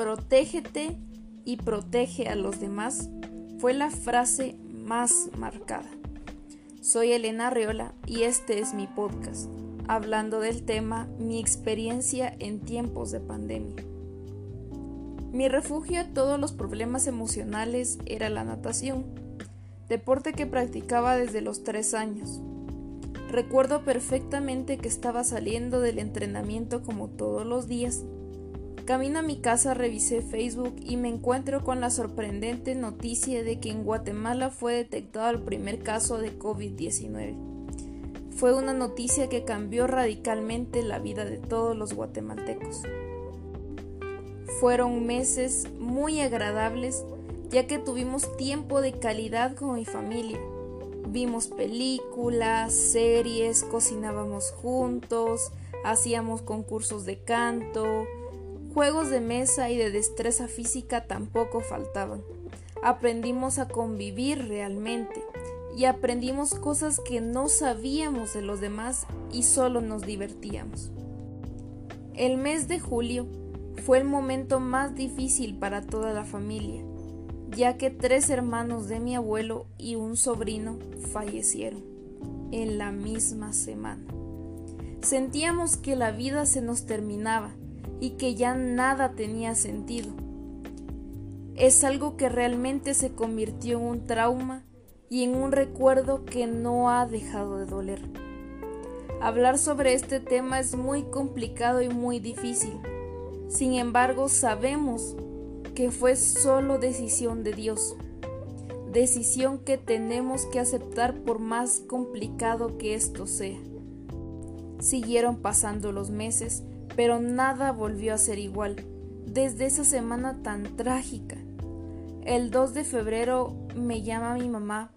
protégete y protege a los demás fue la frase más marcada. Soy Elena Reola y este es mi podcast, hablando del tema Mi experiencia en tiempos de pandemia. Mi refugio a todos los problemas emocionales era la natación, deporte que practicaba desde los tres años. Recuerdo perfectamente que estaba saliendo del entrenamiento como todos los días. Camino a mi casa, revisé Facebook y me encuentro con la sorprendente noticia de que en Guatemala fue detectado el primer caso de COVID-19. Fue una noticia que cambió radicalmente la vida de todos los guatemaltecos. Fueron meses muy agradables ya que tuvimos tiempo de calidad con mi familia. Vimos películas, series, cocinábamos juntos, hacíamos concursos de canto, juegos de mesa y de destreza física tampoco faltaban. Aprendimos a convivir realmente y aprendimos cosas que no sabíamos de los demás y solo nos divertíamos. El mes de julio fue el momento más difícil para toda la familia, ya que tres hermanos de mi abuelo y un sobrino fallecieron en la misma semana. Sentíamos que la vida se nos terminaba y que ya nada tenía sentido. Es algo que realmente se convirtió en un trauma y en un recuerdo que no ha dejado de doler. Hablar sobre este tema es muy complicado y muy difícil, sin embargo, sabemos que fue solo decisión de Dios, decisión que tenemos que aceptar por más complicado que esto sea. Siguieron pasando los meses, pero nada volvió a ser igual desde esa semana tan trágica. El 2 de febrero me llama mi mamá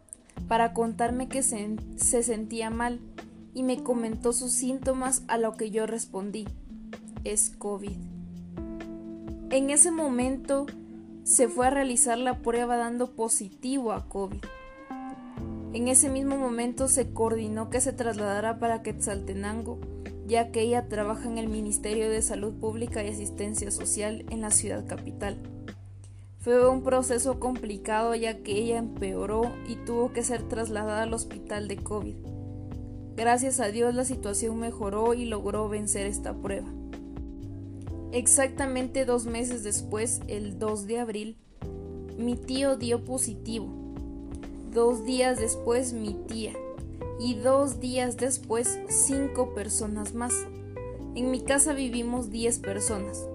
para contarme que se, se, sentía mal y me comentó sus síntomas a lo que yo respondí, es COVID. En ese momento se fue a realizar la prueba dando positivo a COVID. En ese mismo momento se coordinó que se trasladara para Quetzaltenango, ya que ella trabaja en el Ministerio de Salud Pública y Asistencia Social en la ciudad capital. Fue un proceso complicado ya que ella empeoró y tuvo que ser trasladada al hospital de COVID. Gracias a Dios la situación mejoró y logró vencer esta prueba. Exactamente dos meses después, el 2 de abril, mi tío dio positivo. Dos días después mi tía. Y dos días después cinco personas más. En mi casa vivimos diez personas.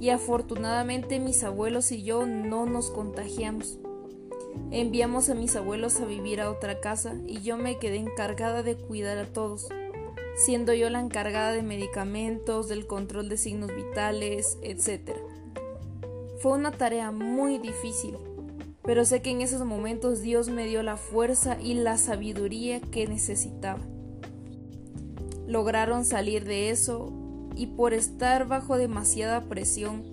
Y afortunadamente mis abuelos y yo no nos contagiamos. Enviamos a mis abuelos a vivir a otra casa y yo me quedé encargada de cuidar a todos siendo yo la encargada de medicamentos, del control de signos vitales, etc. Fue una tarea muy difícil, pero sé que en esos momentos Dios me dio la fuerza y la sabiduría que necesitaba. Lograron salir de eso y por estar bajo demasiada presión,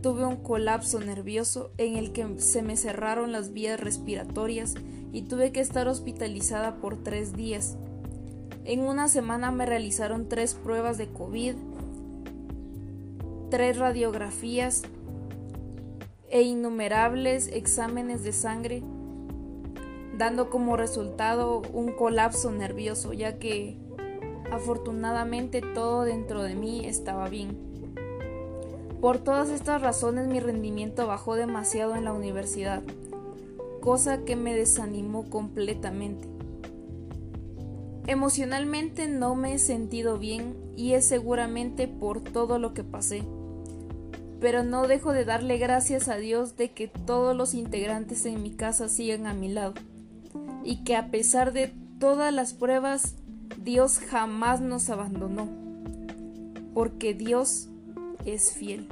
tuve un colapso nervioso en el que se me cerraron las vías respiratorias y tuve que estar hospitalizada por tres días en una semana me realizaron tres pruebas de COVID, tres radiografías e innumerables exámenes de sangre, dando como resultado un colapso nervioso, ya que afortunadamente todo dentro de mí estaba bien. Por todas estas razones mi rendimiento bajó demasiado en la universidad, cosa que me desanimó completamente. Emocionalmente no me he sentido bien y es seguramente por todo lo que pasé. Pero no dejo de darle gracias a Dios de que todos los integrantes en mi casa sigan a mi lado y que a pesar de todas las pruebas, Dios jamás nos abandonó, porque Dios es fiel.